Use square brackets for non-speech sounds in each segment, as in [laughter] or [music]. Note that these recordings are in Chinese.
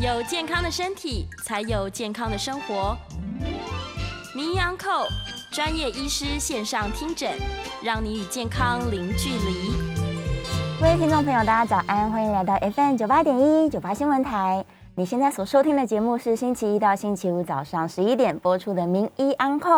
有健康的身体，才有健康的生活。名医安扣专业医师线上听诊，让你与健康零距离。各位听众朋友，大家早安，欢迎来到 FM 九八点一九八新闻台。你现在所收听的节目是星期一到星期五早上十一点播出的《名医安扣》，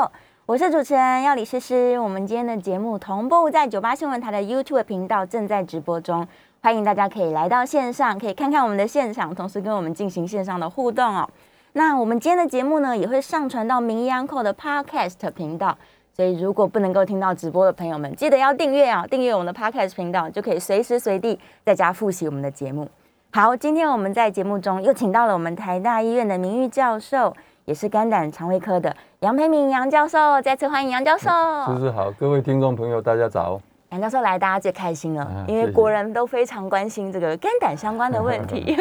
我是主持人要李诗诗。我们今天的节目同步在九八新闻台的 YouTube 频道正在直播中，欢迎大家可以来到线上，可以看看我们的现场，同时跟我们进行线上的互动哦。那我们今天的节目呢，也会上传到《名医安扣》的 Podcast 频道，所以如果不能够听到直播的朋友们，记得要订阅啊，订阅我们的 Podcast 频道，就可以随时随地在家复习我们的节目。好，今天我们在节目中又请到了我们台大医院的名誉教授，也是肝胆肠胃科的杨培明杨教授，再次欢迎杨教授。是是好，各位听众朋友，大家早。杨教授来，大家最开心了，啊因为国人都非常关心这个肝胆相关的问题。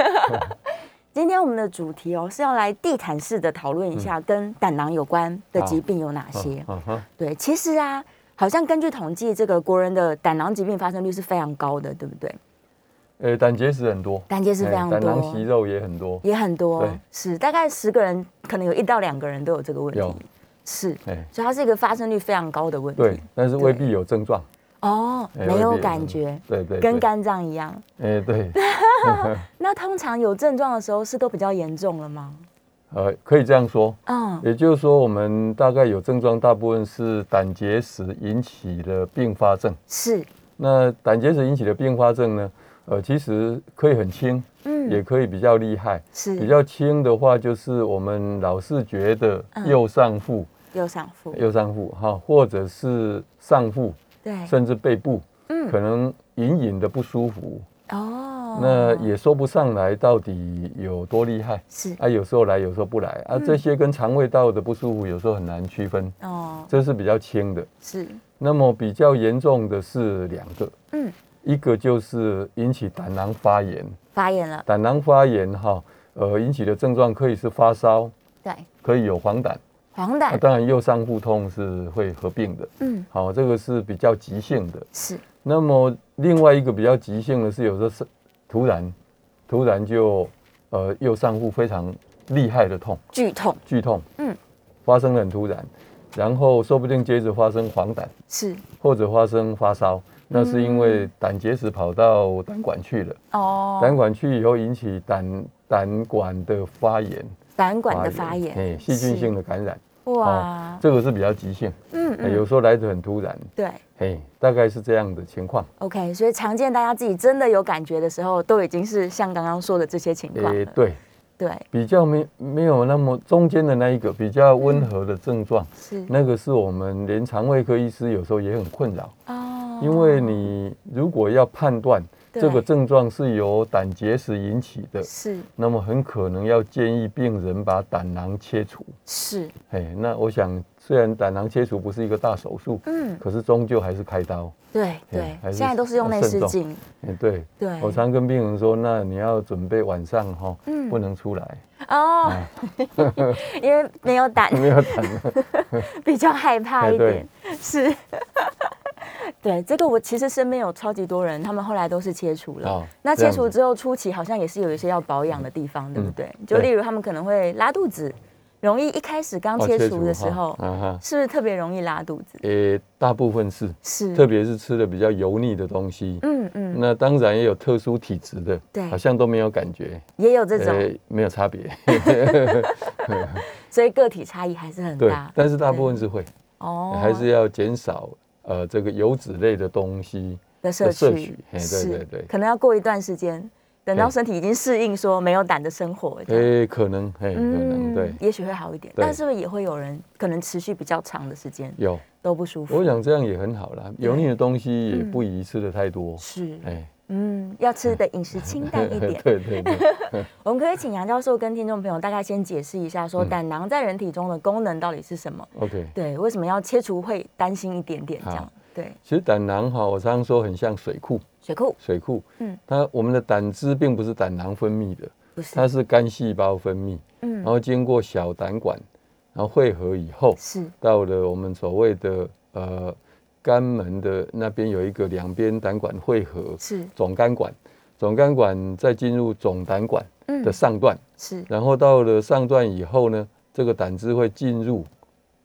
[laughs] 今天我们的主题哦是要来地毯式的讨论一下跟胆囊有关的疾病有哪些。嗯，对，其实啊，好像根据统计，这个国人的胆囊疾病发生率是非常高的，对不对？呃，胆结石很多，胆结石非常哎胆囊多息肉也很多，也很多对，是大概十个人可能有一到两个人都有这个问有。题，是，哎，所以它是一个发生率非常高的问题。对，但是未必有症状，哦，哎没有感觉，对对，对，跟肝脏一样。哎对，[laughs] [laughs] 那通常有症状的时候是都比较严重了吗？呃，可以这样说，嗯，也就是说，我们大概有症状，大部分是胆结石引起的并发症。是，那胆结石引起的并发症呢，呃，其实可以很轻，嗯，也可以比较厉害。是。比较轻的话，就是我们老是觉得嗯。右上腹、右上腹，右上腹哈，或者是上腹，对，甚至背部，嗯。可能隐隐的不舒服，哦，那也说不上来到底有多厉害。是。啊，有时候来，有时候不来。啊，嗯。这些跟肠胃道的不舒服有时候很难区分，哦，这是比较轻的。是，那么比较严重的是两个，嗯，一个就是引起胆囊发炎，发炎了，胆囊发炎哈，呃，引起的症状可以是发烧，对，可以有黄疸，那、黄疸，当然右上腹痛是会合并的，嗯，好，这个是比较急性的。是，那么另外一个比较急性的是，有时候是突然突然就呃右上腹非常厉害的痛，剧痛，剧痛，嗯，发生得很突然，然后说不定接着发生黄疸，是，或者发生发烧，那是因为胆结石跑到胆管去了，哦，胆管去以后引起胆胆管的发炎，胆管的发炎，哎，细菌性的感染，哇，这个是比较急性，嗯哎有时候来得很突然，对。嘿，大概是这样的情况。，OK，所以常见大家自己真的有感觉的时候，都已经是像刚刚说的这些情况了，诶对，对，比较没没有那么中间的那一个比较温和的症状，是，那个是我们连肠胃科医师有时候也很困扰，哦，因为你如果要判断对这个症状是由胆结石引起的，是。那么很可能要建议病人把胆囊切除。是，哎，那我想虽然胆囊切除不是一个大手术，嗯，可是终究还是开刀。对对现在都是用内视镜，哎，对，对，我常跟病人说，那你要准备晚上哈，嗯。不能出来，哦，[laughs] 因为没有胆，[laughs] 没有胆。[laughs] 比较害怕一点，是。对，这个我其实身边有超级多人，他们后来都是切除了。哦那切除之后初期好像也是有一些要保养的地方，对不嗯对？就例如他们可能会拉肚子，容易一开始刚哦切除的时候，是不是特别容易拉肚子？诶，大部分是，是，特别是吃的比较油腻的东西。嗯嗯，那当然也有特殊体质的，对好像都没有感觉，也有这种，诶没有差别。[laughs] 所以个体差异还是很对大，。但是大部分是会，哦还是要减少呃这个油脂类的东西的摄取对对对。可能要过一段时间，等到身体已经适应说没有胆的生活，诶，可能，嘿，可能对，也许会好一点，但是不是也会有人可能持续比较长的时间有，都不舒服？我想这样也很好啦。油腻的东西也嗯。不宜吃的太多，是，哎，嗯，要吃的饮食清淡 [laughs] 一点。对对对，[laughs] 我们可以请杨教授跟听众朋友大概先解释一下，说嗯。胆囊在人体中的功能到底是什么？OK。对，为什么要切除会担心一点点这样？好？对，其实胆囊哈，我常常说很像水库，水库。水库，嗯。它我们的胆汁并不是胆囊分泌的，不是，它是肝细胞分泌，嗯。然后经过小胆管，然后汇合以后，是。到了我们所谓的呃肝门的那边有一个两边胆管汇合，是。总肝管，总肝管再进入总胆管嗯。的上段，是，然后到了上段以后呢，这个胆汁会进入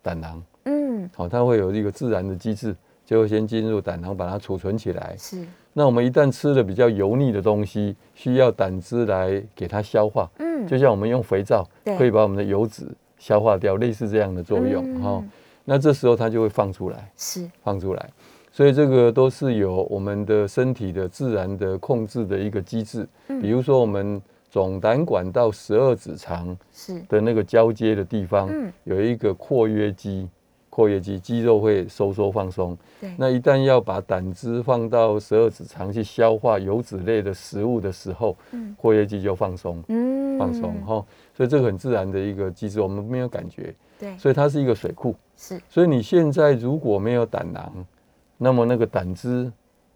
胆囊，嗯。好、它会有一个自然的机制，就会先进入胆囊把它储存起来。是，那我们一旦吃了比较油腻的东西，需要胆汁来给它消化，嗯。就像我们用肥皂可以把我们的油脂消化掉，类似这样的作用嗯。哈、那这时候它就会放出来，是，放出来。所以这个都是有我们的身体的自然的控制的一个机制。嗯比如说我们总胆管到十二指肠是，的那个交接的地方，嗯有一个括约肌，括约肌肌肉会收缩放松。对，那一旦要把胆汁放到十二指肠去消化油脂类的食物的时候，嗯括约肌就放松，嗯放松哈、所以这个很自然的一个机制，我们没有感觉，对，所以它是一个水库。是，所以你现在如果没有胆囊，那么那个胆汁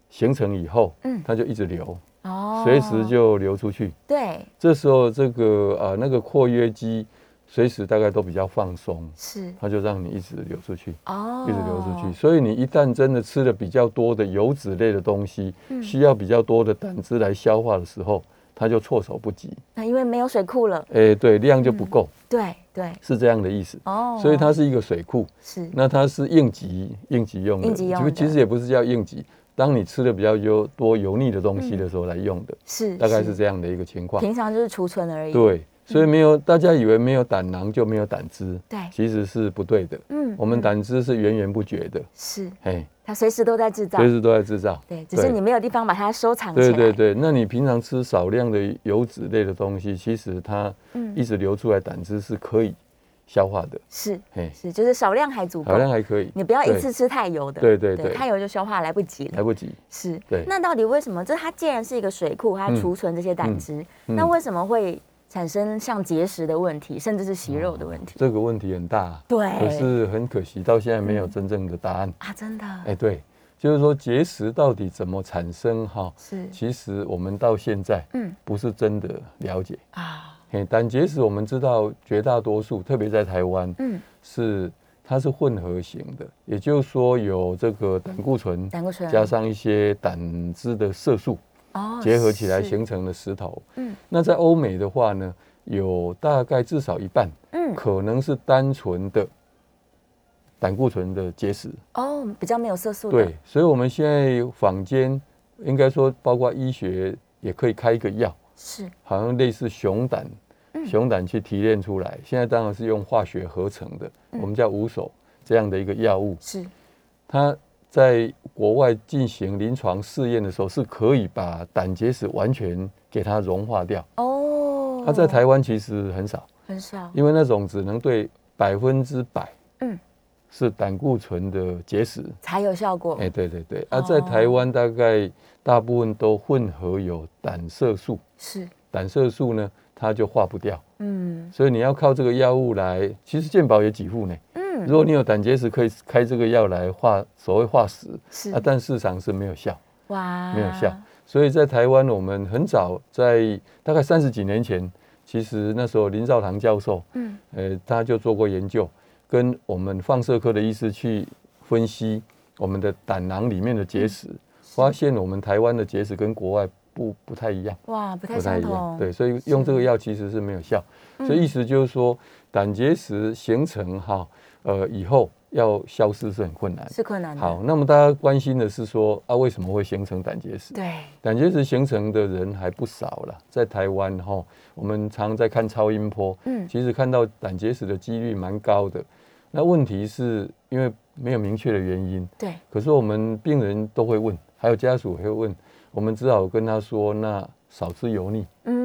形成以后，嗯。它就一直流，哦。随时就流出去。对，这时候这个呃那个括约肌随时大概都比较放松，是，它就让你一直流出去。哦，一直流出去，所以你一旦真的吃了比较多的油脂类的东西，嗯。需要比较多的胆汁来消化的时候，它就措手不及。那因为没有水库了，哎，对，量就不够，对对，是这样的意思。哦，所以它是一个水库，是，那它是应急应急用的，应急用的。其实也不是叫应急，当你吃的比较油多油腻的东西的时候来用的，是，大概是这样的一个情况。平常就是储存而已，对，所以没有大家以为没有胆囊就没有胆汁，对，其实是不对的。嗯我们嗯。胆汁是源源不绝的，是，嘿，它随时都在制造，随时都在制造。对，只是你没有地方把它收藏起来，对对对，那你平常吃少量的油脂类的东西，其实它嗯一直流出来胆汁是可以消化的，是，是，就是少量还足够少量还可以。你不要一次吃太油的，对对对太油就消化来不及了。来不及。是，对那到底为什么？这它既然是一个水库，它嗯储存这些胆汁，嗯那为什么会产生像结石的问题，甚至是息肉的问题？这个问题很大，对，可是很可惜，到现在没有真正的答案。啊，真的，哎，对，就是说结石到底怎么产生哈？是，其实我们到现在嗯不是真的了解。啊，嘿，胆结石我们知道绝大多数，特别在台湾嗯，是它是混合型的，也就是说有这个胆固醇胆固醇加上一些胆汁的色素哦结合起来形成的石头。嗯那在欧美的话呢，有大概至少一半嗯，可能是单纯的胆固醇的结石。哦，比较没有色素的，对，所以我们现在坊间应该说，包括医学也可以开一个药，是，好像类似熊胆，嗯熊胆去提炼出来。现在当然是用化学合成的，嗯我们叫五手这样的一个药物。是，它在国外进行临床试验的时候，是可以把胆结石完全给它融化掉。哦，它在台湾其实很少，很少，因为那种只能对百分之百，嗯，是胆固醇的结石。才有效果，哎，对对对，哦。啊，在台湾大概大部分都混合有胆色素，是，胆色素呢，它就化不掉，嗯。所以你要靠这个药物来，其实健保也给付呢。嗯，如果你有胆结石，可以开这个药来化所谓化石，是。啊，但事实上是没有效，哇，没有效。所以在台湾，我们很早在大概三十几年前，其实那时候林兆堂教授，嗯。呃，他就做过研究，跟我们放射科的医师去分析我们的胆囊里面的结石，发现我们台湾的结石跟国外不不太一样，哇，不太一样。相同，对，所以用这个药其实是没有效。所以意思就是说，胆结石形成哈，呃，以后要消失是很困难。是困难的，好，那么大家关心的是说啊，为什么会形成胆结石？对，胆结石形成的人还不少了，在台湾哈，我们常在看超音波，嗯其实看到胆结石的几率蛮高的。那问题是因为没有明确的原因，对，可是我们病人都会问，还有家属也会问，我们只好跟他说，那少吃油腻。嗯，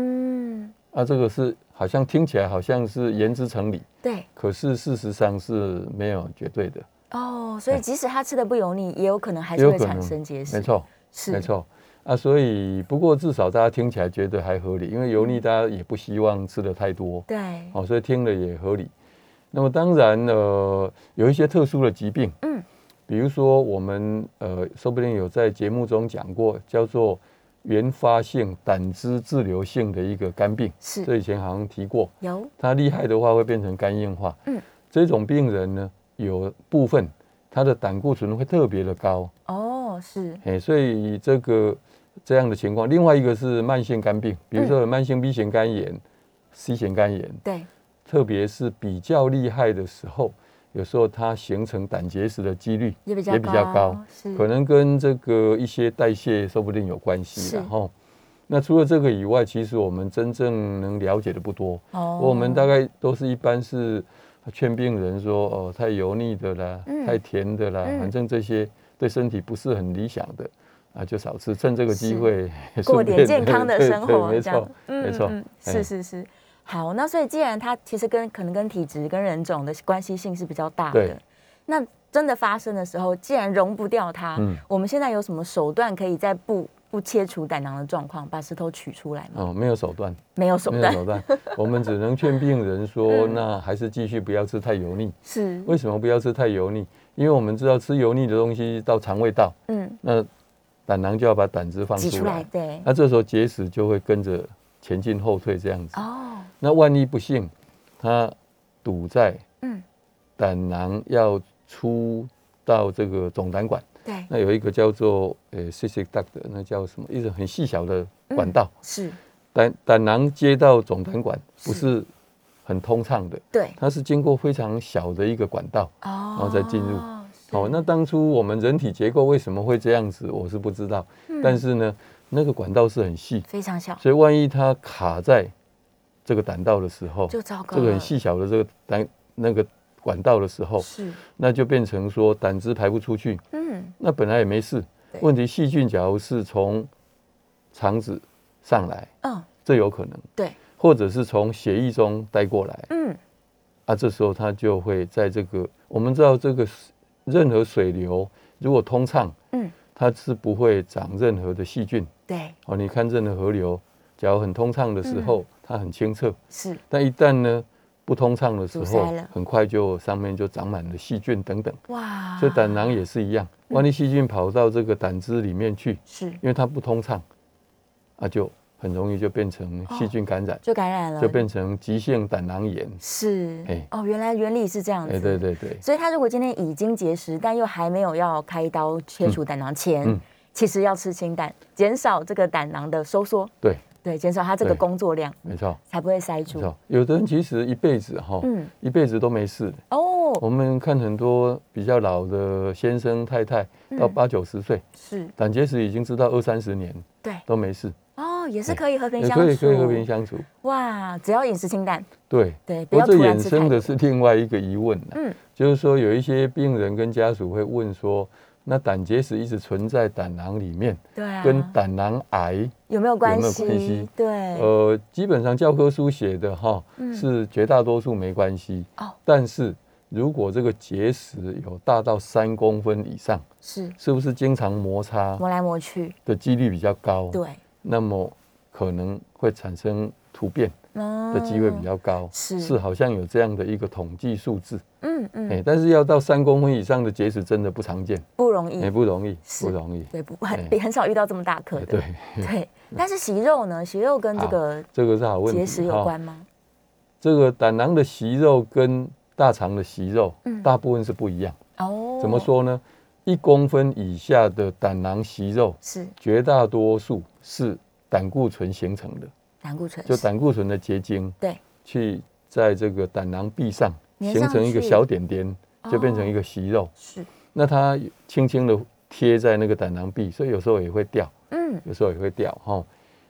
啊，这个是好像听起来好像是言之成理，对，可是事实上是没有绝对的，哦，所以哎。即使他吃的不油腻，也有可能还是会产生结石，没，错，是。没，错。啊，所以不过至少大家听起来觉得还合理，因为油腻大家也不希望吃的太多，对，哦，所以听了也合理。那么当然呃，有一些特殊的疾病，嗯，比如说我们呃，说不定有在节目中讲过，叫做原发性胆汁滞留性的一个肝病，是。这以前好像提过。有，它厉害的话会变成肝硬化。嗯，这种病人呢，有部分他的胆固醇会特别的高，哦，是，哎，所以这个这样的情况。另外一个是慢性肝病，比如说有慢性 B 型肝炎、C 型肝炎，对，特别是比较厉害的时候，有时候它形成胆结石的几率也比较也比较高，可能跟这个一些代谢说不定有关系。是。然后，那除了这个以外，其实我们真正能了解的不多。哦。我们大概都是一般是劝病人说，哦，太油腻的啦，嗯。太甜的啦，嗯。反正这些对身体不是很理想的啊，就少吃，趁这个机会过点健康的 [laughs] 对生活，对没错，没错是是是。好，那所以既然它其实跟可能跟体质跟人种的关系性是比较大的对，那真的发生的时候，既然容不掉它，嗯我们现在有什么手段可以在不不切除胆囊的状况，把石头取出来吗？哦，没有手段，没有手段，没有手段，我们只能劝病人说，嗯那还是继续不要吃太油腻。是，为什么不要吃太油腻？因为我们知道吃油腻的东西到肠胃道，嗯，那胆囊就要把胆汁放出来，出来，对，那这时候结石就会跟着前进后退这样子。哦，那万一不幸它堵在嗯，胆囊要出到这个总胆管，对，那有一个叫做呃 cystic duct 的，那叫什么？一种很细小的管道，是，胆胆囊接到总胆管不是是很通畅的，对，它是经过非常小的一个管道。哦，然后再进入。哦，那当初我们人体结构为什么会这样子，我是不知道。嗯。但是呢，那个管道是很细，非常小，所以万一它卡在这个胆道的时候，就糟糕这个很了细小的这个胆那个管道的时候，是，那就变成说胆汁排不出去。嗯，那本来也没事对，问题细菌假如是从肠子上来，嗯，这有可能，对，或者是从血液中带过来，嗯，啊，这时候它就会在这个我们知道这个任何水流如果通畅，嗯，它是不会长任何的细菌。对，哦，你看任何河流，假如很通畅的时候，它很清澈，是，但一旦呢不通畅的时候很快就上面就长满了细菌等等。哇，所以胆囊也是一样，万一细菌跑到这个胆汁里面去，是。因为它不通畅，啊，就很容易就变成细菌感染，就感染了，就变成急性胆囊炎。是。哎，哦，原来原理是这样子，哎，对对对，所以他如果今天已经结石，但又还没有要开刀切除胆囊前，嗯其实要吃清淡，减少这个胆囊的收缩，对，对，减少它这个工作量，没错，才不会塞住。没错。有的人其实一辈子哈，嗯，一辈子都没事。哦，我们看很多比较老的先生太太，到嗯八九十岁，是，胆结石已经知道二三十年对，都没事，哦，也是可以和平相处，可以可以和平相处。哇，只要饮食清淡，对，对，不不过这要衍生的。是另外一个疑问了，嗯，就是说有一些病人跟家属会问说，那胆结石一直存在胆囊里面，对啊，跟胆囊癌，有没有关系？有没有？关系？对，呃，基本上教科书写的哈嗯，是绝大多数没关系，哦，但是如果这个结石有大到三公分以上，是。是不是经常摩擦磨来磨去，的几率比较高？对，那么可能会产生突变的的机会比较高，哦是是好像有这样的一个统计数字，嗯嗯，哎，但是要到三公分以上的结石真的不常见，不容易也，不容易，不容易。对，不很哎比很少遇到这么大颗的，对，对。但是息肉呢？息肉跟这好个这个是好问题。结石有哈关吗？这个胆囊的息肉跟大肠的息肉嗯，大部分是不一样。哦，怎么？说呢？一公分以下的胆囊息肉，是绝大多数是胆固醇形成的，胆固醇，就胆固醇的结晶对，去在这个胆囊壁上形成一个小点点，就变成一哦个息肉。是，那它轻轻的贴在那个胆囊壁，所以有时候也会掉，嗯，有时候也会掉哈。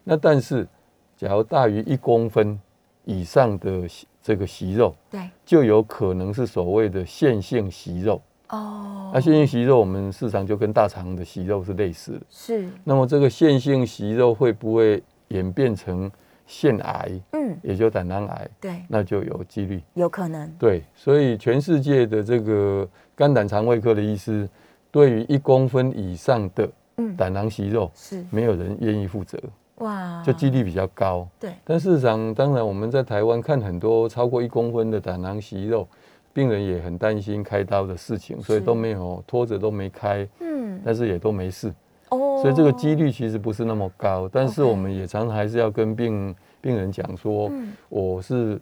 那但是，假如大于一公分以上的这个息肉，对，就有可能是所谓的线性息肉。哦，那线性息肉，我们市场就跟大肠的息肉是类似的。是，那么这个线性息肉会不会演变成腺癌，嗯，也就胆囊癌？对，那就有几率。有可能，对，所以全世界的这个肝胆肠胃科的医师，对于一公分以上的嗯，胆囊息肉，是，没有人愿意负责，哇，就几率比较高。对，但事实上，当然我们在台湾看很多超过一公分的胆囊息肉，病人也很担心开刀的事情，所以都没有拖着都没开，嗯，但是也都没事。哦，所以这个几率其实不是那么高，但是我们也常常还是要跟病病人讲说，嗯。我是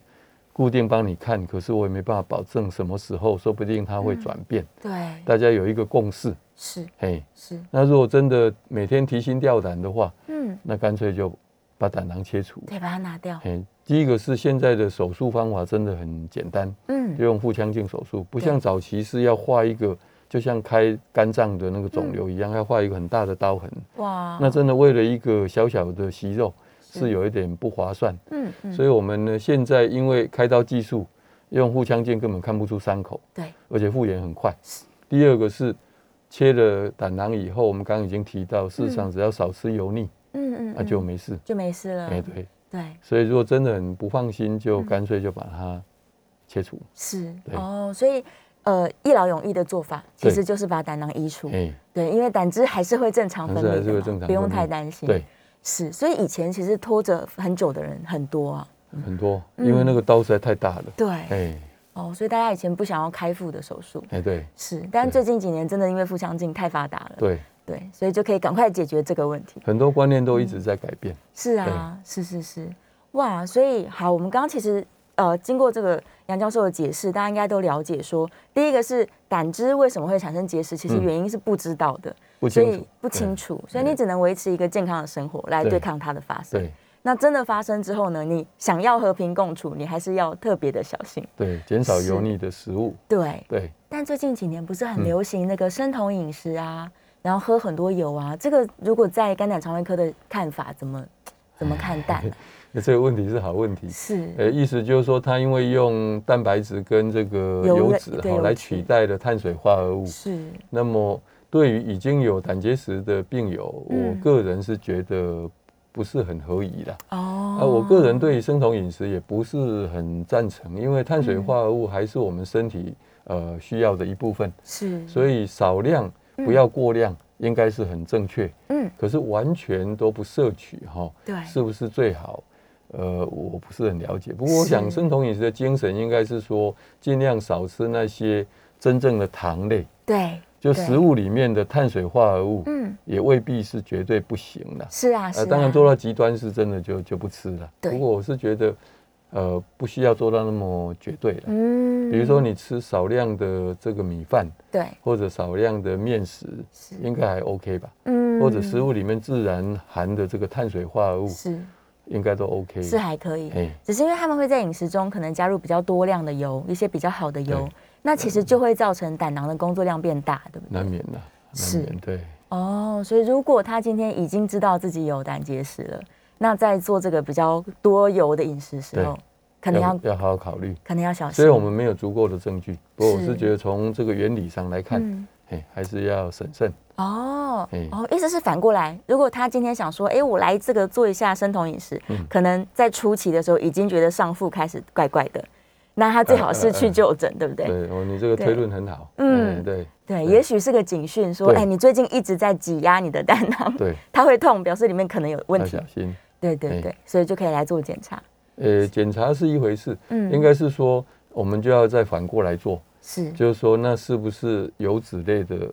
固定帮你看，可是我也没办法保证什么时候，说不定它会转变。对，大家有一个共识，是。嘿，是，那如果真的每天提心吊胆的话，嗯，那干脆就把胆囊切除。对，把它拿掉，嘿，第一个是现在的手术方法真的很简单，嗯。就用腹腔镜手术，不像早期是要画一个，就像开肝脏的那个肿瘤一样，要画一个很大的刀痕。哇，那真的为了一个小小的息肉是是。有一点不划算，嗯嗯，所以我们呢现在因为开刀技术用腹腔镜根本看不出伤口，对，而且复原很快。第二个是切了胆囊以后，我们刚刚已经提到，事实上只要少吃油腻，嗯嗯，那就嗯。没事。就没事了，哎，对，对，所以如果真的很不放心，就嗯。干脆就把它切除。是哦，所以呃，一劳永逸的做法其对。实就是把胆囊移除，哎，对，因为胆汁还是会正常分泌是会正常不用太担心，对，是，所以以前其实拖着很久的人很多啊，很多，嗯因为那个刀实在太大了。对，哎，哦，所以大家以前不想要开腹的手术，哎，对。是，但对。最近几年真的因为腹腔镜太发达了，对，对，所以就可以赶快解决这个问题。很多观念都一直在改变。是啊，是是是，哇，所以好，我们刚刚其实呃经过这个杨教授的解释，大家应该都了解说，第一个是胆汁为什么会产生结石，其实嗯原因是不知道的，所以不清楚，不清楚，所以你只能维持一个健康的生活来对对抗它的发生。对那真的发生之后呢，你想要和平共处，你还是要特别的小心。对，减少油腻的食物。对，对，但最近几年不是很嗯流行那个生酮饮食啊，然后喝很多油啊，这个如果在肝胆肠胃科的看法，怎么怎么看待、啊？那这个问题是好问题。是，呃，意思就是说，它因为用蛋白质跟这个油脂哈来取代了碳水化合物，是，那么对于已经有胆结石的病友，嗯我个人是觉得不是很合宜的。哦，啊，我个人对于生酮饮食也不是很赞成，因为碳水嗯化合物还是我们身体呃需要的一部分，是，所以少量不要过量，应该是很正确。嗯，可是完全都不摄取哈，对是不是最好？呃，我不是很了解。不过我想生酮饮食的精神应该是说，尽量少吃那些真正的糖类，对，就食物里面的碳水化合物，嗯，也未必是绝对不行的。是啊，是呃，啊，当然做到极端是真的就就不吃了。对不过我是觉得，呃，不需要做到那么绝对了。嗯比如说你吃少量的这个米饭，对，或者少量的面食，是，应该还 OK 吧？嗯或者食物里面自然含的这个碳水化合物，是应该都 OK。是还可以，哎，只是因为他们会在饮食中可能加入比较多量的油，一些比较好的油，那其实就会造成胆囊的工作量变大，对不对？难免的，是难免对。哦，所以如果他今天已经知道自己有胆结石了，那在做这个比较多油的饮食时候，可能要要好好考虑。可能要小心。所以我们没有足够的证据，不过我是是觉得从这个原理上来看，还是要审慎。哦哎哦，意思是反过来，如果他今天想说，哎，我来这个做一下生酮饮食，嗯可能在初期的时候已经觉得上腹开始怪怪的，那他最好是去就诊，对不对？对，哦，你这个推论很好。嗯嗯，对对，也许是个警讯，说，对哎，你最近一直在挤压你的胆囊，对，[laughs] 它会痛，表示里面可能有问题要小。心。哎对对对，所以就可以来做检查。呃，检查是一回事，嗯。应该是说我们就要再反过来做，是，就是说那是不是油脂类的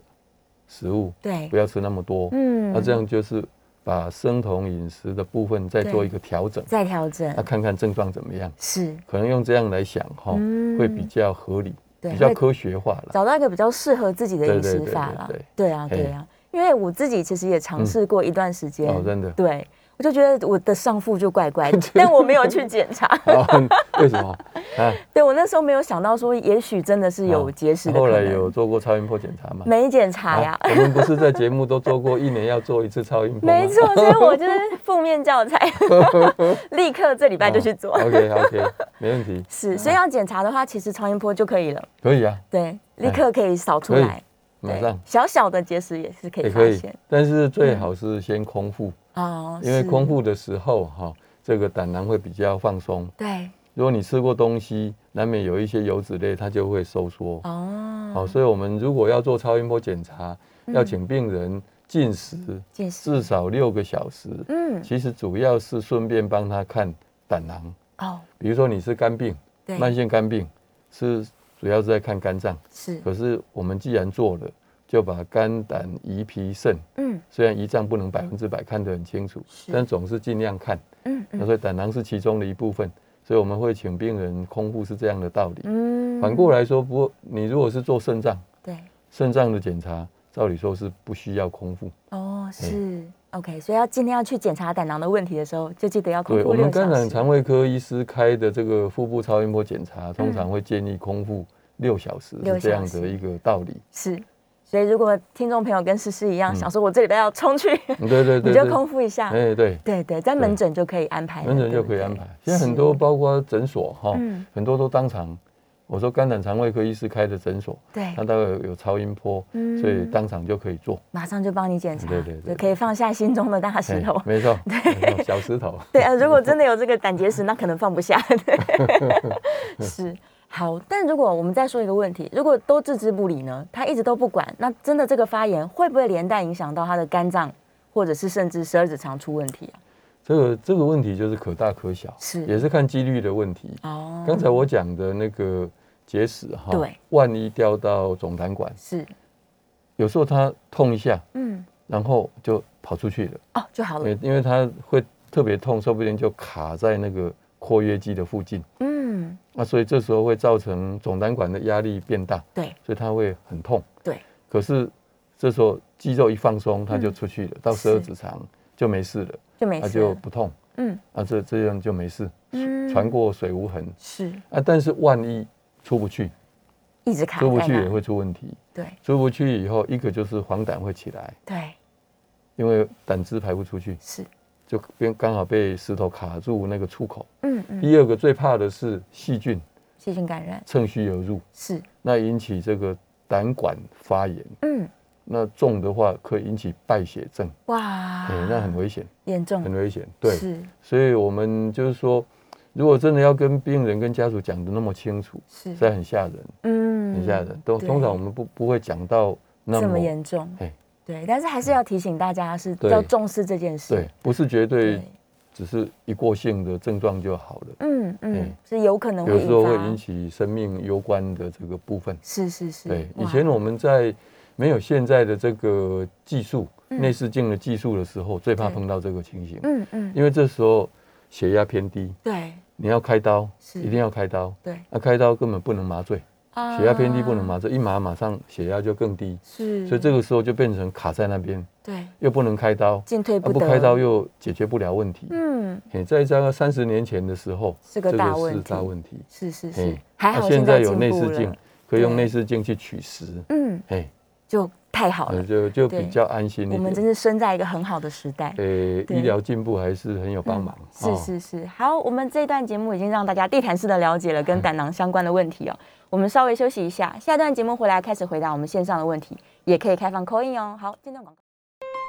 食物对。不，要吃那么多，嗯。那这样就是把生酮饮食的部分再做一个调整，再调整那看看症状怎么样，是，可能用这样来想哈，嗯会比较合理，对，比较科学化了。找到一个比较适合自己的饮食法了对啊，嘿对啊，因为我自己其实也尝试过一段时间，哦，真的。对我就觉得我的上腹就怪怪的，[laughs] 但我没有去检查。[laughs] 哦，为什么？啊，[laughs] 对我那时候没有想到说，也许真的是有结石后来有。做过超音波检查吗？没检查呀啊，我们不是在节目都做过，一年要做一次超音波吗？没错，所以我就是负面教材，立刻这礼拜就去做。OK OK，没问题，是，所以要检查的话，其实超音波就可以了。可以啊，对，立刻可以扫出来。马上小小的结石也是可以也可以发现。，但是最好是先空腹，哦，因为空腹的时候哈，这个胆囊会比较放松。对如果你吃过东西，难免有一些油脂类，它就会收缩。哦，好，所以我们如果要做超音波检查，要请病人进食至少六个小时。嗯，其实主要是顺便帮他看胆囊，哦，比如说你是肝病，对，慢性肝病是主要是在看肝脏。是，可是我们既然做了，就把肝胆胰脾肾，嗯虽然胰脏不能百分之百看得很清楚，是但总是尽量看。嗯嗯，那所以胆囊是其中的一部分，所以我们会请病人空腹是这样的道理。嗯反过来说，不，你如果是做肾脏，对，肾脏的检查，照理说是不需要空腹。哦，是 OK，所以要今天要去检查胆囊的问题的时候，就记得要空对我腹六小们肝胆时。肠胃科医师开的这个腹部超音波检查，通常会建议空腹六小时，六是这样的一个道理。是，所以如果听众朋友跟诗诗一样，嗯想说我这礼拜要冲去，嗯对对对，[laughs] 你就空腹一下。哎，对，对对，在门诊就可以安排，门诊就可以安排。现在很多包括诊所哈嗯，很多都当场。我说肝胆肠胃科医师开的诊所，对他大概有有超音波，嗯所以当场就可以做。马上就帮你检查，对对对就可以放下心中的大石哎头。没错，[laughs] 对小石头。对啊，如果真的有这个胆结石，那可能放不下。对 [laughs] 是好，但如果我们再说一个问题，如果都置之不理呢？他一直都不管，那真的这个发炎会不会连带影响到他的肝脏，或者是甚至十二指肠出问题啊？这个这个问题就是可大可小，是。也是看几率的问题。哦。刚才我讲的那个结石哈，对，万一掉到总胆管，是。有时候他痛一下，嗯。然后就跑出去了，哦就好了。因为因为它会特别痛，说不定就卡在那个括约肌的附近，嗯那所以这时候会造成总胆管的压力变大，对所以它会很痛。对可是这时候肌肉一放松，它就嗯出去了，到十二指肠就没事了，它就没事了就不痛，嗯啊这这样就没事，嗯传过水无痕是啊。但是万一出不去，一直卡出不去也会出问题。对出不去以后，一个就是黄疸会起来，对因为胆汁排不出去，是就变刚好被石头卡住那个出口。嗯嗯第二个最怕的是细菌细菌感染趁虚而入，是那引起这个胆管发炎。嗯那重的话可以引起败血症，哇哎、那很危险，严重很危险。对，是所以我们就是说，如果真的要跟病人跟家属讲的那么清楚，是实在很吓人，嗯很吓人。都通常我们不不会讲到那么严重哎，对，但是还是要提醒大家是要重视这件事。对，不是绝对对。只是一过性的症状就好了。嗯嗯哎是有可能会有时候会引起生命攸关的这个部分。是是是。对，以前我们在没有现在的这个技术，嗯。内视镜的技术的时候，最怕碰到这个情形，嗯嗯。因为这时候血压偏低，对。你要开刀，是。一定要开刀，对。那开刀根本不能麻醉，啊血压偏低不能麻醉，一麻马上血压就更低，是。所以这个时候就变成卡在那边，对。又不能开刀，啊进退不得不开刀又解决不了问题。嗯。嘿，在这个三十年前的时候，是个这个是大问题。大问题。是是是。嘿。还好那现在有进内视镜可以用对内视镜去取石，嗯。嘿，就太好了。呃，就就比较安心一我们真。是生在一个很好的时代。呃，对。医疗进步还是很有帮忙。是哦。是是，好，我们这段节目已经让大家地毯式的了解了跟嗯 [laughs] 胆囊相关的问题哦。我们稍微休息一下，下段节目回来开始回答我们线上的问题，也可以开放 call in 哦。好，进段广告。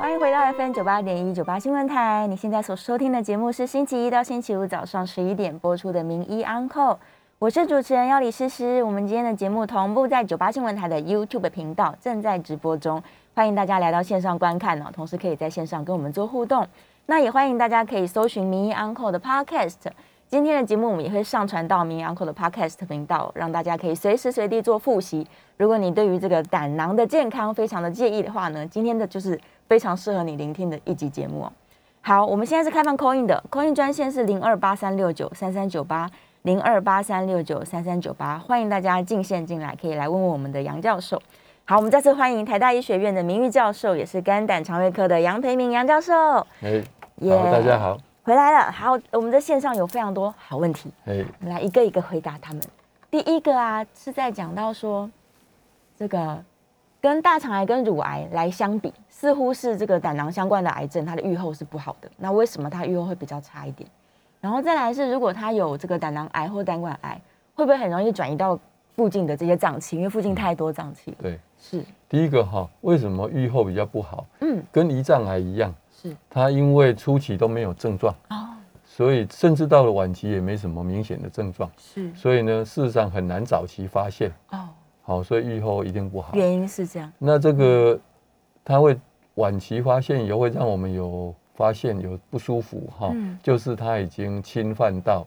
欢迎回到 FM 九八点一九八新闻台，你现在所收听的节目是星期一到星期五早上十一点播出的《名医 Uncle》，我是主持人要李诗诗。我们今天的节目同步在九八新闻台的 YouTube 频道正在直播中，欢迎大家来到线上观看哦，同时可以在线上跟我们做互动。那也欢迎大家可以搜寻《名医 Uncle》的 Podcast。今天的节目我们也会上传到名医 Uncle 的 Podcast 频道，让大家可以随时随地做复习。如果你对于这个胆囊的健康非常的介意的话呢，今天的就是非常适合你聆听的一集节目哦。好，我们现在是开放 call in 的，call in 专线是零二八三六九三三九八零二八三六九三三九八，欢迎大家进线进来，可以来问问我们的杨教授。好，我们再次欢迎台大医学院的名誉教授，也是肝胆肠胃科的杨培明杨教授。哎，耶好，大家好。回来了。好，我们在线上有非常多好问题，哎，我们来一个一个回答他们。第一个啊，是在讲到说，这个跟大肠癌跟乳癌来相比，似乎是这个胆囊相关的癌症，它的预后是不好的。那为什么它预后会比较差一点？然后再来是，如果它有这个胆囊癌或胆管癌，会不会很容易转移到附近的这些脏器？因为附近太多脏器了。对，是，第一个哈，为什么预后比较不好？嗯，跟胰脏癌一样，是。它因为初期都没有症状，哦，所以甚至到了晚期也没什么明显的症状，是。所以呢，事实上很难早期发现。哦，好，所以预后一定不好。原因是这样。那这个它会晚期发现以后，会让我们有发现有不舒服哈，嗯。就是它已经侵犯到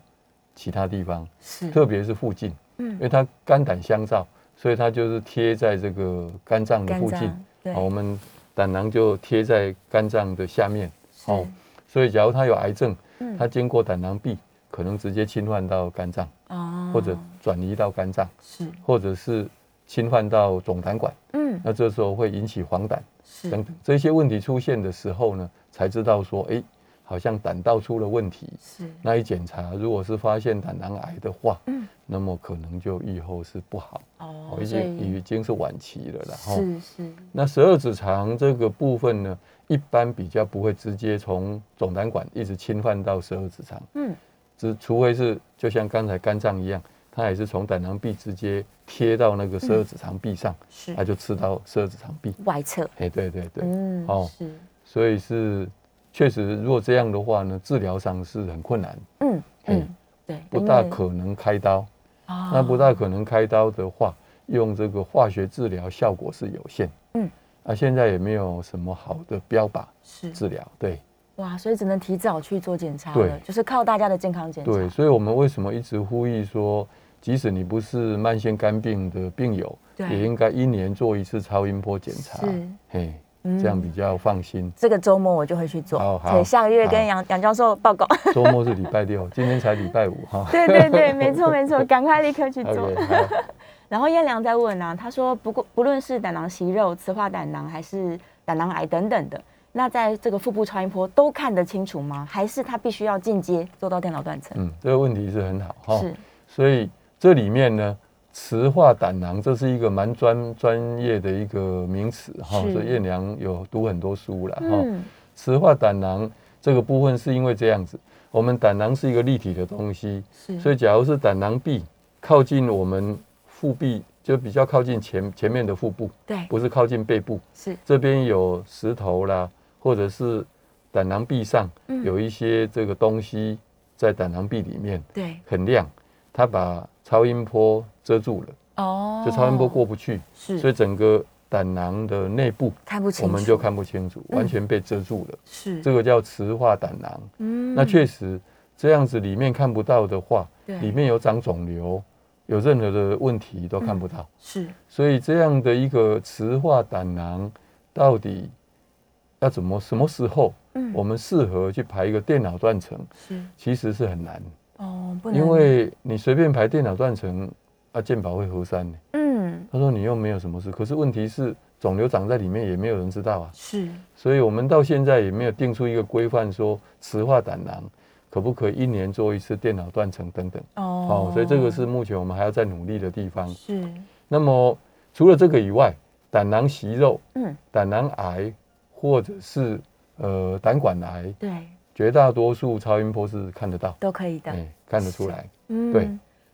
其他地方，是，特别是附近，嗯。因嗯，为它肝胆相照，所以它就是贴在这个肝脏的附近。对。好，我们胆囊就贴在肝脏的下面。哦，所以假如它有癌症，嗯。它经过胆囊壁，可能直接侵犯到肝脏，哦。或者转移到肝脏，是。或者是侵犯到总胆管，嗯。那这时候会引起黄疸是。等等。这些问题出现的时候呢，才知道说，哎，好像胆道出了问题。是。那一检查，如果是发现胆囊癌的话，嗯。那么可能就预后是不好，哦哦，已经已经是晚期了然后是是。那十二指肠这个部分呢，一般比较不会直接从总胆管一直侵犯到十二指肠，嗯。只除非是就像刚才肝脏一样，它也是从胆囊壁直接贴到那个十二指肠壁上，是。它就吃到十二指肠壁。外侧。哎，对对对，嗯哦。是。所以是确实，如果这样的话呢，治疗上是很困难，嗯嘿嗯对不大可能开刀。啊那不大可能开刀的话，用这个化学治疗效果是有限。嗯，啊，现在也没有什么好的标靶是。治疗。对。哇，所以只能提早去做检查对。了，就是靠大家的健康检查。对，所以我们为什么一直呼吁说，即使你不是慢性肝病的病友，也应该一年做一次超音波检查。是，嘿，嗯这样比较放心。这个周末我就会去做，好好所以下个月跟好杨杨教授报告。[laughs] 周末是礼拜六，[laughs] 今天才礼拜五哈。[laughs] 对对对，没错没错，赶快立刻去做。然后燕良在问啊，他说不过不论是胆囊息肉、雌化胆囊还是胆囊癌等等的，那在这个腹部超音波都看得清楚吗？还是他必须要进阶做到电脑断层？嗯，这个问题是很好哈。是所以这里面呢，雌化胆囊这是一个蛮专专业的一个名词哈，是。所以燕良有读很多书了哈。嗯雌化胆囊这个部分是因为这样子，我们胆囊是一个立体的东西，所以假如是胆囊壁靠近我们腹壁，就比较靠近前前面的腹部，对。不是靠近背部，是。这边有石头啦，或者是胆囊壁上嗯。有一些这个东西在胆囊壁里面。对。很亮，它把超音波遮住了，哦，就超音波过不去，是，所以整个胆囊的内部看不清楚，我们就看不清楚，嗯。完全被遮住了。是。这个叫磁化胆囊。嗯。那确实这样子里面看不到的话，对。里面有长肿瘤，有任何的问题都看不到。是。所以这样的一个磁化胆囊，到底要怎么什么时候嗯。我们适合去排一个电脑断层，是。其实是很难。哦，不能因为你随便排电脑断层，啊，健保会核删呢。嗯他说你又没有什么事，可是问题是肿瘤长在里面，也没有人知道啊。是所以我们到现在也没有定出一个规范，说磁化胆囊可不可以一年做一次电脑断层等等。哦哦，所以这个是目前我们还要再努力的地方。是那么除了这个以外，胆囊息肉、嗯胆囊癌或者是呃胆管癌，对绝大多数超音波是看得到，都可以的，哎，看得出来。嗯对。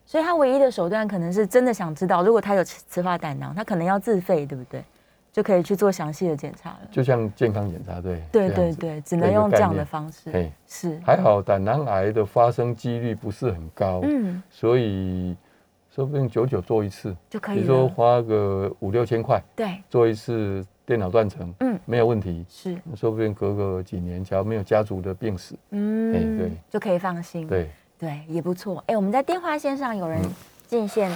所以他唯一的手段可能是真的想知道，如果他有雌雌化胆囊，他可能要自费，对不对？就可以去做详细的检查了。就像健康检查对，对对对，只能用这样的方式。嘿，是，还好胆囊癌的发生几率不是很高，嗯，所以说不定久久做一次，就可以比如说。花个五六千块对，做一次电脑断层，嗯，没有问题。是，说不定隔个几年，只要没有家族的病史，嗯，哎对就可以放心。对，对，也不错。哎，我们在电话线上有人嗯进线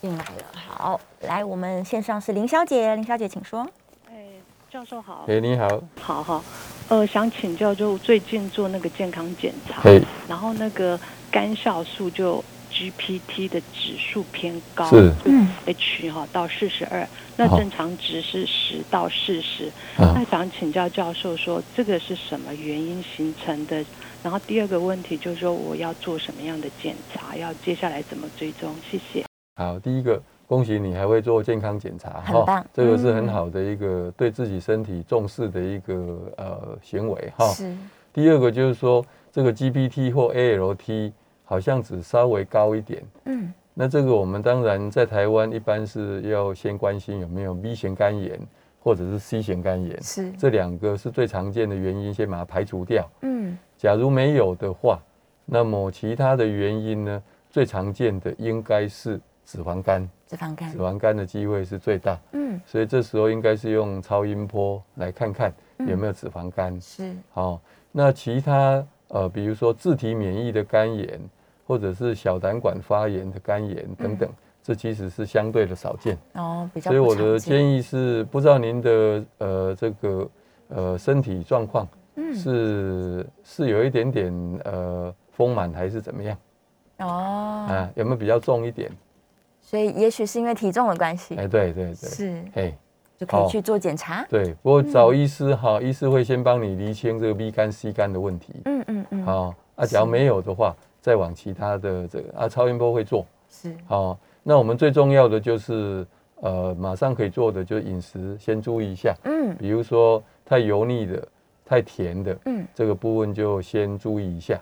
进来了。好，来，我们线上是林小姐，林小姐请说。哎，教授好，哎，你好，好好，呃，想请教，就最近做那个健康检查，然后那个肝酵素就 GPT 的指数偏高，是嗯 H 哈到四十二，那正常值是十到四十。啊那想请教教授说，这个是什么原因形成的？然后第二个问题就是说，我要做什么样的检查？要接下来怎么追踪？谢谢。好，第一个，恭喜你还会做健康检查，很棒这个是很嗯好的一个对自己身体重视的一个呃行为哈。是，第二个就是说，这个 GPT 或 ALT 好像只稍微高一点。嗯，那这个我们当然在台湾一般是要先关心有没有 B 型肝炎或者是 C 型肝炎，是，这两个是最常见的原因，先把它排除掉。嗯，假如没有的话，那么其他的原因呢，最常见的应该是脂肪肝，脂肪肝。脂。肪肝的机会是最大，嗯，所以这时候应该是用超音波来看看嗯。有没有脂肪肝。是，好、那其他呃，比如说自体免疫的肝炎，或者是小胆管发炎的肝炎等等，这其实是相对的少见。哦，比较所以我的建议是，不知道您的呃这个呃身体状况嗯是是有一点点呃丰满还是怎么样？哦，啊，有没有比较重一点？所以也许是因为体重的关系，哎，对对对，是哎，就可以去做检查。对，不过找医师哈，医师会先帮你厘清这个 B 肝、C 肝的问题。嗯嗯嗯，好，啊，假如没有的话，再往其他的这个啊，超音波会做。是。好，那我们最重要的就是呃，马上可以做的就是饮食先注意一下，嗯。比如说太油腻的、太甜的，嗯，这个部分就先注意一下。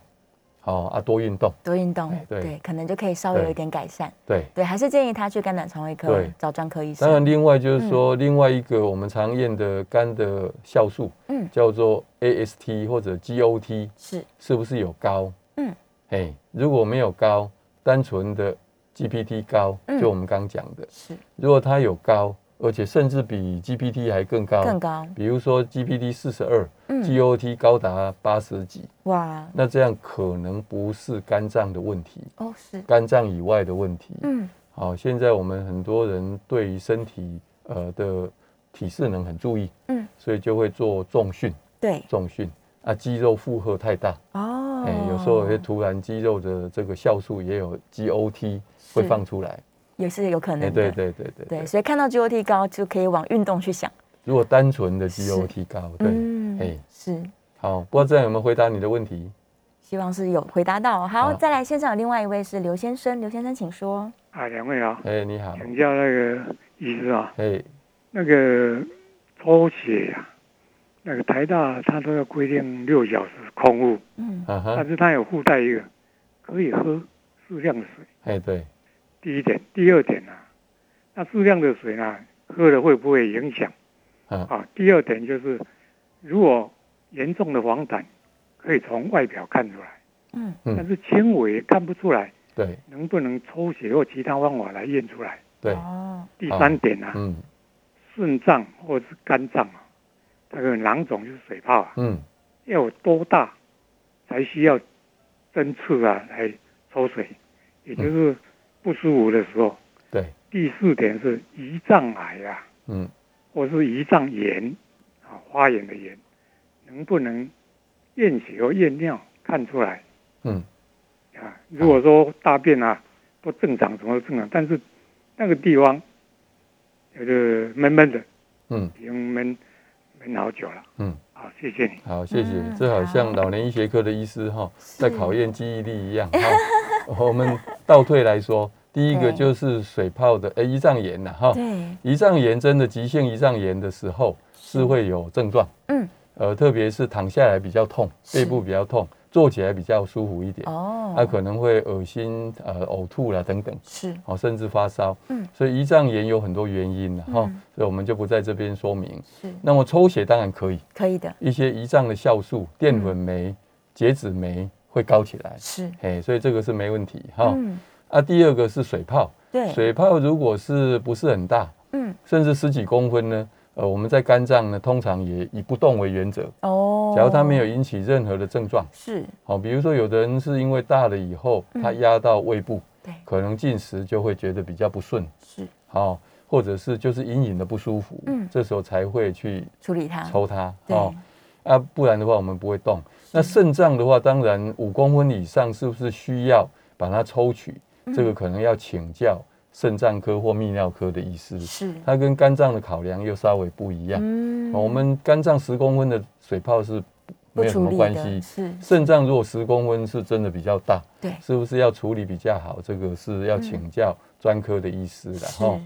好啊，多运动，多运动哎，对。对，可能就可以稍微有一点改善。对。对，还是建议他去肝胆肠胃科找专科医生。当然，另外就是说，另外一个我们常验的肝的酵素，嗯，叫做 AST 或者 GOT，是，是不是有高？嗯，哎，如果没有高，单纯的 GPT 高，嗯。就我们刚讲的，是。如果它有高，而且甚至比 GPT 还更高，更高。比如说 GPT 四十二嗯，，GOT 高达八十几，哇，那这样可能不是肝脏的问题，哦是，肝脏以外的问题。嗯。好，现在我们很多人对于身体呃的体适能很注意，嗯，所以就会做重训，对，重训啊，肌肉负荷太大，哦，哎、有时候会突然肌肉的这个酵素也有 GOT 会放出来，也是有可能。对对对对对，所以看到 GOT 高就可以往运动去想。如果单纯的 GOT 高，对，嗯哎、是，好，不知道这样有没有回答你的问题？希望是有回答到。好，好。再来线上有另外一位是刘先生，刘先生请说。啊，两位啊，哎、你好，请教那个医师啊，哎、那个抽血呀、那个台大它都要规定六小时空腹，但，是它有附带一个可以喝适量的水。哎、对，第一点，第二点呢、那适量的水呢，喝了会不会影响？啊，啊？第二点就是，如果严重的黄疸，可以从外表看出来，嗯。嗯，但是轻微看不出来，对。能不能抽血或其他方法来验出来？对，哦，第三点啊，嗯。肾脏或是肝脏啊，这个囊肿就是水泡啊，嗯，要有多大才需要针刺啊来抽水，也就是不舒服的时候。对，第四点是胰脏癌啊，嗯。或是胰脏炎啊，发炎的炎，能不能验血或验尿看出来？嗯，啊？如果说大便啊不正常，什么都正常，但是那个地方有个闷闷的，嗯。已经闷闷好久了。嗯，好，谢谢你。好，谢谢。嗯。这好像老年医学科的医师哈，在考验记忆力一样。哈，[laughs] 我们倒退来说，第一个就是水泡的，呃，胰脏炎呐，哈，对，胰脏炎真的急性胰脏炎的时候是会有症状，嗯，呃，特别是躺下来比较痛，背部比较痛，坐起来比较舒服一点，哦，它可能会恶心、呃呕吐啦等等，是，哦，甚至发烧，嗯。所以胰脏炎有很多原因的哈嗯，所以我们就不在这边说明。是。那么抽血当然可以，可以的，一些胰脏的酵素、淀粉酶、结脂酶会高起来，是，哎，所以这个是没问题哈。嗯，啊，第二个是水泡，对，水泡如果是不是很大，嗯，甚至十几公分呢，呃，我们在肝脏呢，通常也以不动为原则。哦，假如它没有引起任何的症状，是，好，比如说有的人是因为大了以后，嗯它压到胃部，对，可能进食就会觉得比较不顺，是，好，或者是就是隐隐的不舒服，嗯这时候才会去处理它，抽它，哦，啊，不然的话我们不会动。那肾脏的话，当然五公分以上是不是需要把它抽取？嗯这个可能要请教肾脏科或泌尿科的医师，是，它跟肝脏的考量又稍微不一样。嗯我们肝脏十公分的水泡是不没有什么关系，是，肾脏如果十公分是真的比较大，对，是不是要处理比较好？这个是要请教专科的医师的是，哈。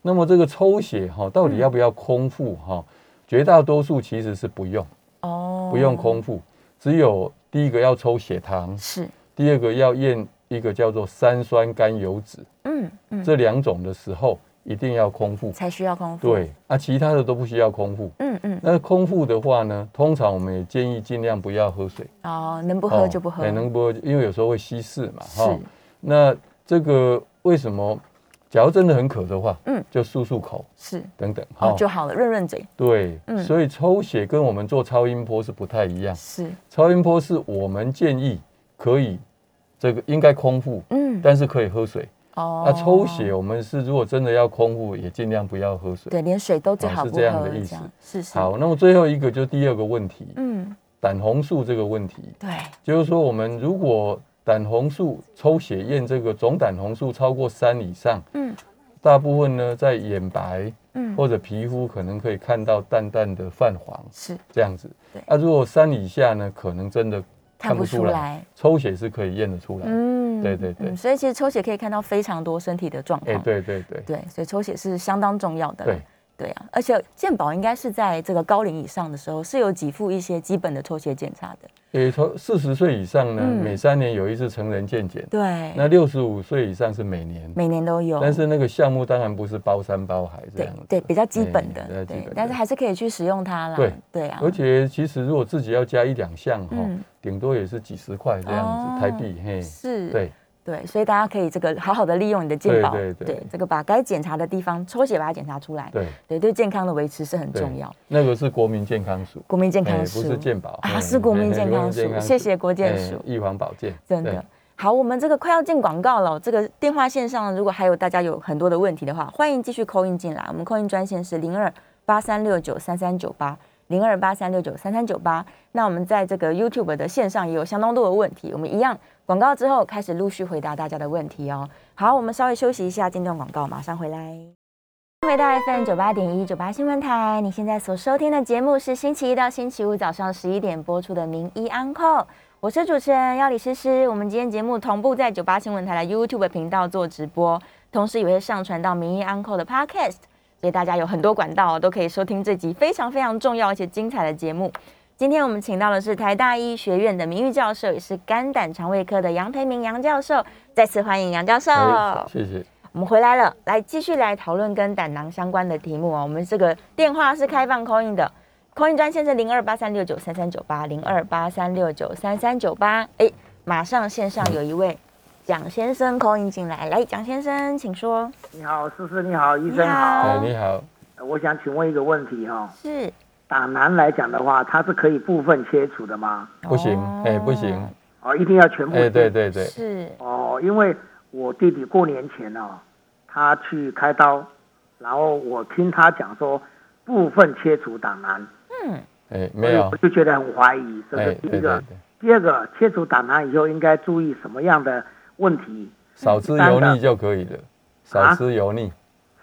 那么这个抽血哈，到底要不要空腹哈？绝大多数其实是不用，哦，不用空腹，只有第一个要抽血糖，是，第二个要验一个叫做三酸甘油脂，嗯嗯，这两种的时候一定要空腹。才需要空腹，对，啊，其他的都不需要空腹。嗯嗯，那空腹的话呢，通常我们也建议尽量不要喝水，哦，能不喝就不喝，哎能不喝，因为有时候会稀释嘛，是，那这个为什么？假如真的很渴的话，嗯。就漱漱口是，等等，哦就好了，润润嘴，对，嗯。所以抽血跟我们做超音波是不太一样。是，超音波是我们建议可以这个应该空腹，嗯，但是可以喝水。哦。那抽血我们是如果真的要空腹，也尽量不要喝水。对，连水都最好不喝，这样的意思。是是，好，那么最后一个就第二个问题，嗯，胆红素这个问题，对，就是说我们如果胆红素抽血验这个总胆红素超过三以上，嗯。大部分呢在眼白嗯，或者皮肤可能可以看到淡淡的泛黄是。这样子。对。那、如果三以下呢，可能真的看不出来，抽血是可以验得出来。嗯对对对嗯所以其实抽血可以看到非常多身体的状哎、况。对对对对，所以抽血是相当重要的。对，对啊，而且健保应该是在这个高龄以上的时候是有给付一些基本的抽血检查的。诶，从四十岁以上呢，嗯每三年有一次成人健检。对，那六十五岁以上是每年，每年都有。但是那个项目当然不是包山包海这对样子。对，比较基本的对但是还是可以去使用它啦。对对啊，而且其实如果自己要加一两项哈嗯，顶多也是几十块这样哦子台币，嘿，是，对对，所以大家可以这个好好的利用你的健保，对对对这个把该检查的地方抽血把它检查出来，对对，对健康的维持是很重要。那个是国民健康署，国民健康哎署不是健保啊，是国民健康署，谢谢国健哎署，预防保健，真的。好，我们这个快要进广告了，这个电话线上如果还有大家有很多的问题的话，欢迎继续扣印进来。我们扣印专线是零二八三六九三三九八零二八三六九三三九八。那我们在这个 YouTube 的线上也有相当多的问题，我们一样广告之后开始陆续回答大家的问题哦。好，我们稍微休息一下，进段广告，马上回来。回到 FM 九八点一九八新闻台，你现在所收听的节目是星期一到星期五早上十一点播出的《名医安扣》，我是主持人要李诗诗。我们今天节目同步在九八新闻台的 YouTube 频道做直播，同时也会上传到《名医安扣》的 Podcast，所以大家有很多管道都可以收听这集非常非常重要而且精彩的节目。今天我们请到的是台大医学院的名誉教授，也是肝胆肠胃科的杨培明杨教授，再次欢迎杨教授。哎谢谢。我们回来了，来继续来讨论跟胆囊相关的题目哦。我们这个电话是开放 call in 的，call in 专线是零二八三六九三三九八零二八三六九三三九八。哎，马上线上有一位蒋先生 call in 进来，来，蒋先生请说。你好，思思，你好，医生好。你好，呃我想请问一个问题哈、是打囊来讲的话，它是可以部分切除的吗？不行，哎，不行，哦，一定要全部。哎，对。对对，是哦，因为我弟弟过年前哦，他去开刀，然后我听他讲说部分切除胆囊，嗯哎，没有我，就觉得很怀疑，这哎，是第一个。对对对，第二个，切除胆囊以后应该注意什么样的问题？少吃油腻就可以了，少啊吃油腻，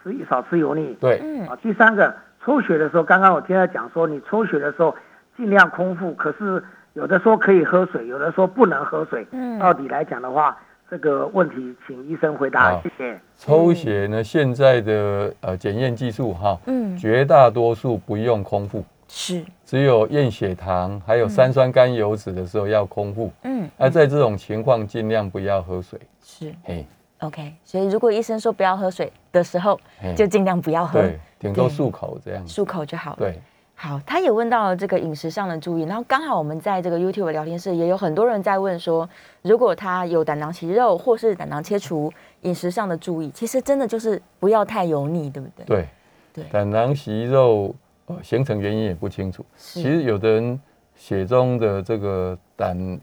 吃少吃油腻。对，嗯啊，第三个抽血的时候，刚刚我听他讲说，你抽血的时候尽量空腹，可是有的说可以喝水，有的说不能喝水。嗯到底来讲的话，这个问题请医生回答，好谢谢。抽血呢，现在的呃检验技术哈，嗯绝大多数不用空腹，是只有验血糖还有三酸甘油脂的时候要空腹。嗯那在这种情况，尽量不要喝水。是哎，OK。所以如果医生说不要喝水的时候，就尽量不要喝，对，顶多漱口这样。漱口就好了。对，好，他也问到了这个饮食上的注意，然后刚好我们在这个 YouTube 聊天室也有很多人在问说，如果他有胆囊息肉或是胆囊切除，饮食上的注意，其实真的就是不要太油腻，对不对？对，对胆囊息肉呃形成原因也不清楚。是其实有的人血中的这个胆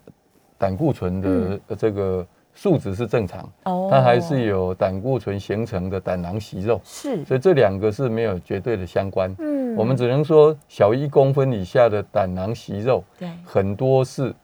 胆固醇的呃这个数值是正常，它还是有胆固醇形成的胆囊息肉，是，所以这两个是没有绝对的相关。嗯我们只能说小一公分以下的胆囊息肉，对，很多是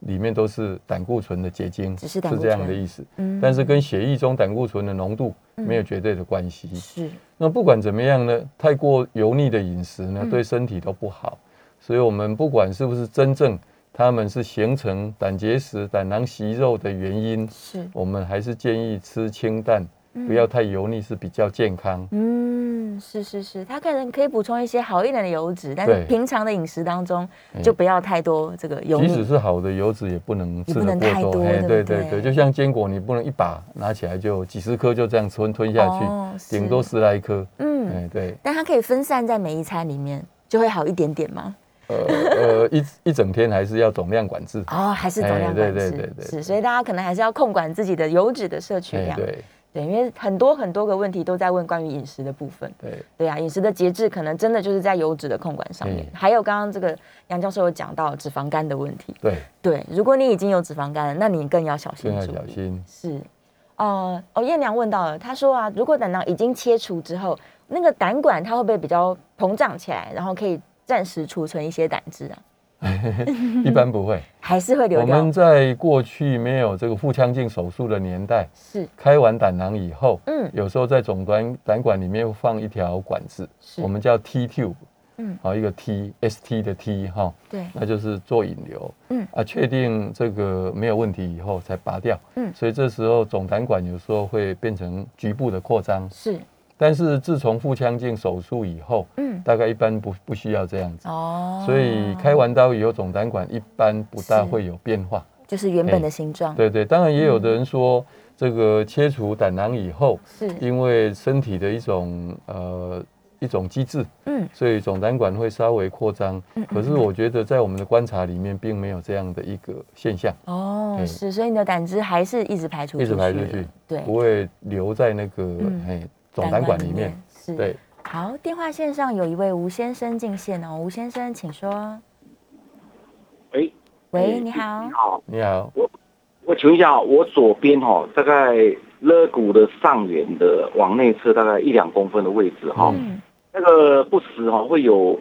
里面都是胆固醇的结晶，只是这样的意思。嗯但是跟血液中胆固醇的浓度没有绝对的关系。是那不管怎么样呢，太过油腻的饮食呢，嗯对身体都不好。所以，我们不管是不是真正他们是形成胆结石、胆囊息肉的原因，是，我们还是建议吃清淡，嗯不要太油腻，是比较健康。嗯，是是是，他可能可以补充一些好一点的油脂，但是平常的饮食当中哎就不要太多这个油即使。是好的油脂，也不能吃的过多。太多对不对对对对，就像坚果，你不能一把拿起来就几十颗就这样吞吞下去，哦顶多十来颗。嗯，哎，对，但它可以分散在每一餐里面，就会好一点点吗？呃呃，一一整天还是要总量管制。哦，还是总量管制，对对对是，所以大家可能还是要控管自己的油脂的摄取量，哎对对，因为很多很多个问题都在问关于饮食的部分，对对啊，饮食的节制可能真的就是在油脂的控管上面，嗯还有刚刚这个杨教授有讲到脂肪肝的问题，对，对，如果你已经有脂肪肝了，那你更要小心更要小心。是，呃，哦，燕娘问到了，她说啊，如果胆囊已经切除之后，那个胆管它会不会比较膨胀起来，然后可以暂时储存一些胆汁啊？[laughs] 一般不会，还是会流掉。我们。在过去没有这个腹腔镜手术的年代，是，开完胆囊以后，嗯。有时候在总管胆管里面会放一条管子，是。我们叫 T tube，嗯。好一个 T S T 的 T 哈，对，那就是做引流，嗯。啊，确定这个没有问题以后才拔掉，嗯。所以这时候总胆管有时候会变成局部的扩张，是，但是自从腹腔镜手术以后，嗯，大概一般不不需要这样子，哦，所以开完刀以后总胆管一般不大会有变化。就是原本的形状，对对，当然也有的人说，这个切除胆囊以后，是，因为身体的一种呃一种机制，嗯，所以总胆管会稍微扩张。嗯可是我觉得在我们的观察里面，并没有这样的一个现象，哦，对。是，所以你的胆汁还是一直排出一直排出去了对，不会留在那个嗯。哎总胆管里面。是，对，好，电话线上有一位吴先生进线哦，吴先生，请说。喂，喂，你好。你，好，你好，我我请问一下，我左边哈、大概肋骨的上缘的往内侧大概一两公分的位置哈、嗯，那个不时哈、会有，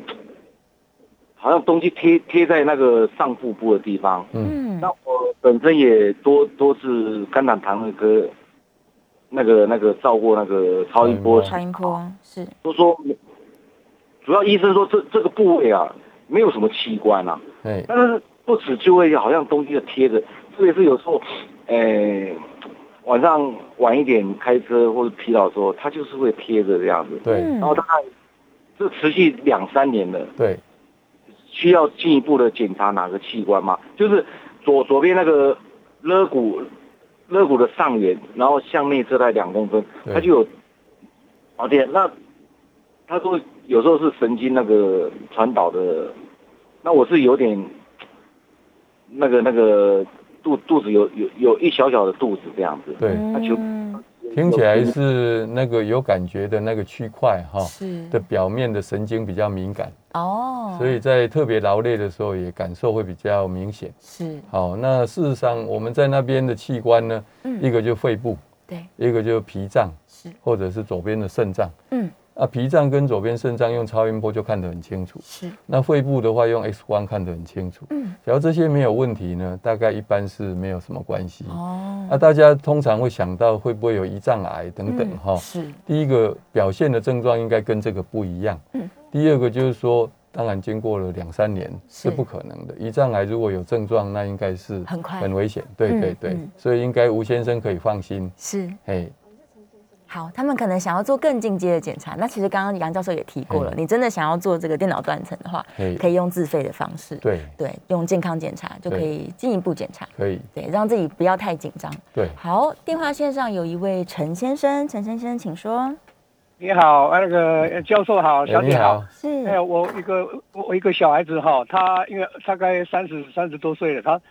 好像东西贴贴在那个上腹部的地方。嗯。那，我本身也多多次肝胆肠胃科那个那个照过那个超音波，超音波是，都说主要医生说这这个部位啊没有什么器官啊，哎，但是不止就会好像东西就贴着，特别是有时候，呃，晚上晚一点开车或者疲劳的时候，它就是会贴着这样子。对。嗯。然后大概这持续两三年了，对，需要进一步的检查哪个器官吗？就是左左边那个肋骨，肋骨的上缘，然后向内侧带两公分，对它就有。哦对，那他说有时候是神经那个传导的，那我是有点那个那个肚肚子有有有一小小的肚子这样子。对，那就嗯，听起来是那个有感觉的那个区块哈是的表面的神经比较敏感，哦，所以在特别劳累的时候也感受会比较明显。是，好，那事实上我们在那边的器官呢，嗯一个就肺部，对，一个就脾脏，是，或者是左边的肾脏。嗯，啊，脾脏跟左边肾脏用超音波就看得很清楚。是，那肺部的话用 X 光看得很清楚。嗯，只要这些没有问题呢，大概一般是没有什么关系。哦，那大家通常会想到会不会有胰脏癌等等嗯哈、是，第一个表现的症状应该跟这个不一样。嗯，第二个就是说，当然经过了两三年是是不可能的。胰脏癌如果有症状，那应该是很快很危险。对嗯对对，嗯所以应该吴先生可以放心。是。哎，好，他们可能想要做更进阶的检查。那其实刚刚杨教授也提过了，嗯你真的想要做这个电脑断层的话，可以用自费的方式，对，对，用健康检查就可以进一步检查，可以，对，让自己不要太紧张。对，好，电话线上有一位陈先生，陈先生，请说。你好，呃那个教授好，小姐好。好，是，哎，我一个我我一个小孩子哈，他因为大概三十三十多岁了，他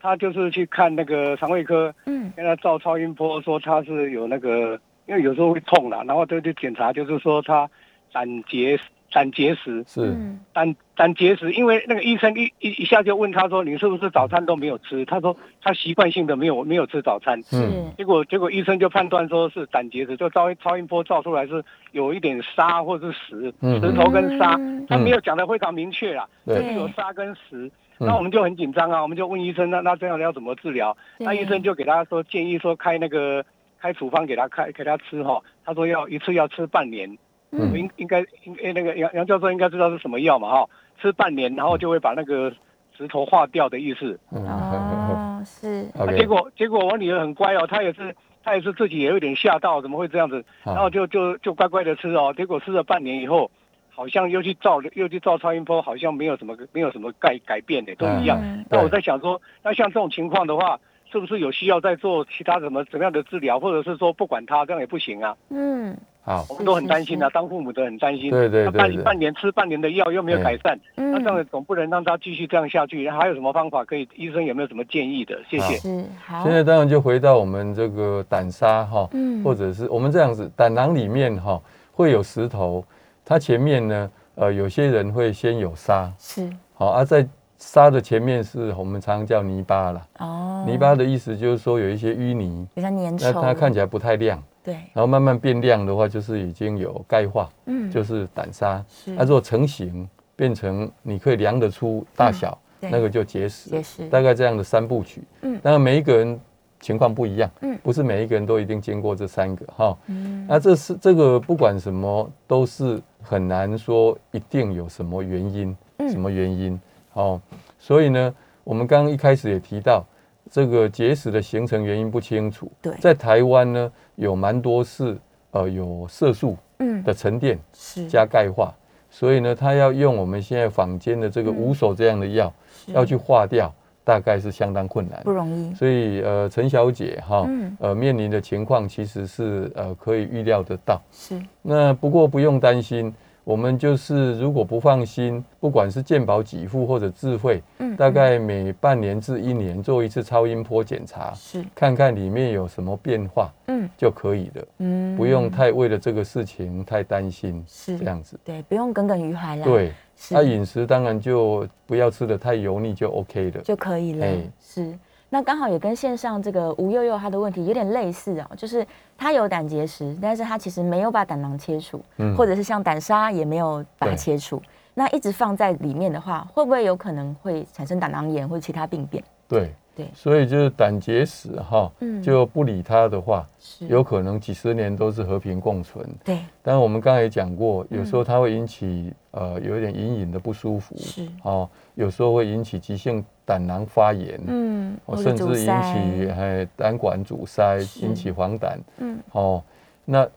他就是去看那个肠胃科，嗯。跟他照超音波，说他是有那个，因为有时候会痛啦，然后就去检查，就是说他胆结胆结石，是，嗯。胆胆结石，因为那个医生一一一下就问他说，你是不是早餐都没有吃？他说他习惯性的没有没有吃早餐。是嗯，结果结果医生就判断说是胆结石，就超超音波照出来是有一点沙或者是石，嗯石头跟沙，嗯他没有讲的非常明确啦，对就是有沙跟石。嗯那我们就很紧张啊，我们就问医生，那那这样要怎么治疗？那医生就给他说建议说开那个开处方给他开给他吃哈，他说要一次要吃半年，嗯应应该应该那个杨杨教授应该知道是什么药嘛哈，吃半年然后就会把那个石头化掉的意思。嗯哦，[laughs] 是，啊，结果结果我女儿很乖哦，她也是她也是自己也有点吓到，怎么会这样子？然后就就就乖乖的吃哦，结果吃了半年以后，好像又去照又去照超音波，好像没有什么没有什么改改变的，都一样。嗯那我在想说，那像这种情况的话，是不是有需要再做其他什么怎么样的治疗，或者是说不管他这样也不行啊？嗯，好，我们都很担心啊，当父母的很担心。对对那半对对半年吃半年的药又没有改善，嗯那这样总不能让他继续这样下去。还有什么方法可以？医生有没有什么建议的？谢谢。嗯好现，在当然就回到我们这个胆沙哈，嗯或者是我们这样子，胆囊里面哈会有石头，它前面呢，呃，有些人会先有沙，是好，而、在沙的前面是我们常常叫泥巴啦。哦，泥巴的意思就是说有一些淤泥，比较粘那，它看起来不太亮，对，然后慢慢变亮的话，就是已经有钙化，嗯，就是胆砂。是。它如果成型变成你可以量得出大小，对。那个就结石，结石。大概这样的三部曲。嗯。当然每一个人情况不一样，嗯。不是每一个人都一定经过这三个哈。嗯。那这是这个不管什么都是很难说一定有什么原因，嗯。什么原因哦。所以呢，我们刚刚一开始也提到，这个结石的形成原因不清楚。对在台湾呢，有蛮多是呃有色素嗯的沉淀是加钙化，所以呢，它要用我们现在坊间的这个五手这样的药，是要去化掉，大概是相当困难不。容易，所以呃，陈小姐哈，嗯呃，面临的情况其实是呃可以预料得到。是那不过不用担心，我们就是如果不放心，不管是健保给付或者自费，嗯大概每半年至一年做一次超音波检查，是看看里面有什么变化嗯就可以了，嗯不用太为了这个事情太担心，是这样子。对，不用耿耿于怀啦，对，是那饮食当然就不要吃的太油腻就 OK 了。就可以了。哎是，那刚好也跟线上这个吴悠悠他的问题有点类似哦，就是他有胆结石，但是他其实没有把胆囊切除，嗯或者是像胆沙也没有把它切除。那一直放在里面的话，会不会有可能会产生胆囊炎或者其他病变？对对所以就是胆结石哈，嗯就不理它的话，是有可能几十年都是和平共存。对，但是我们刚才也讲过，嗯有时候它会引起呃有一点隐隐的不舒服，是哦，有时候会引起急性胆囊发炎，嗯，哦，甚至引起哎胆管阻塞，引起黄疸，嗯。哦，那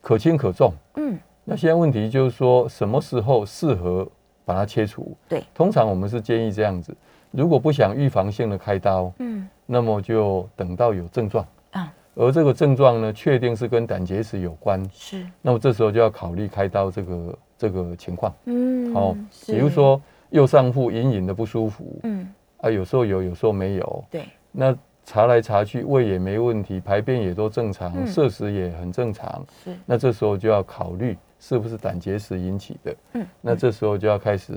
可轻可重。嗯。那现在问题就是说，什么时候适合把它切除？对，通常我们是建议这样子，如果不想预防性的开刀，嗯。那么就等到有症状啊，而这个症状呢，确定是跟胆结石有关，是。那么这时候就要考虑开刀这个这个情况。嗯哦，比如说右上腹隐隐的不舒服，嗯啊，有时候有，有时候没有。对那查来查去，胃也没问题，排便也都正常，嗯摄食也很正常。是那这时候就要考虑是不是胆结石引起的。嗯那这时候就要开始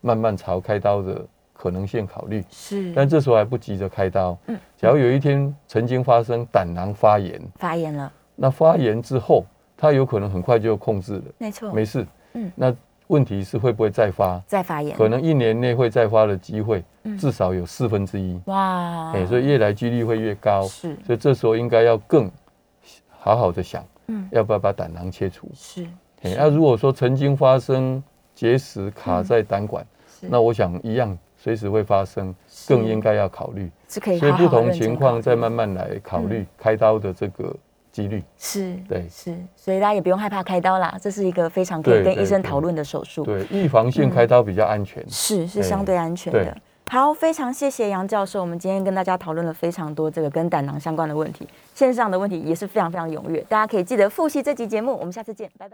慢慢朝开刀的可能性考虑。是但这时候还不急着开刀。嗯假如有一天曾经发生胆囊发炎，发炎了，那发炎之后，它有可能很快就控制了，没错，没事。嗯那问题是会不会再发？再发炎，可能一年内会再发的机会嗯。至少有四分之一。哇，哎，所以越来几率会越高。是。所以这时候应该要更好好的想，嗯。要不要把胆囊切除？是哎，那如果说曾经发生结石卡在胆管，是。那我想一样随时会发生，更应该要考虑。是可以所以不同情况再慢慢来考虑开刀的这个几率。是，对是，所以大家也不用害怕开刀啦，这是一个非常可以跟医生讨论的手术。对，预防性开刀比较安全。是是相对安全的。好，非常谢谢杨教授，我们今天跟大家讨论了非常多这个跟胆囊相关的问题，线上的问题也是非常非常踊跃，大家可以记得复习这集节目，我们下次见，拜拜。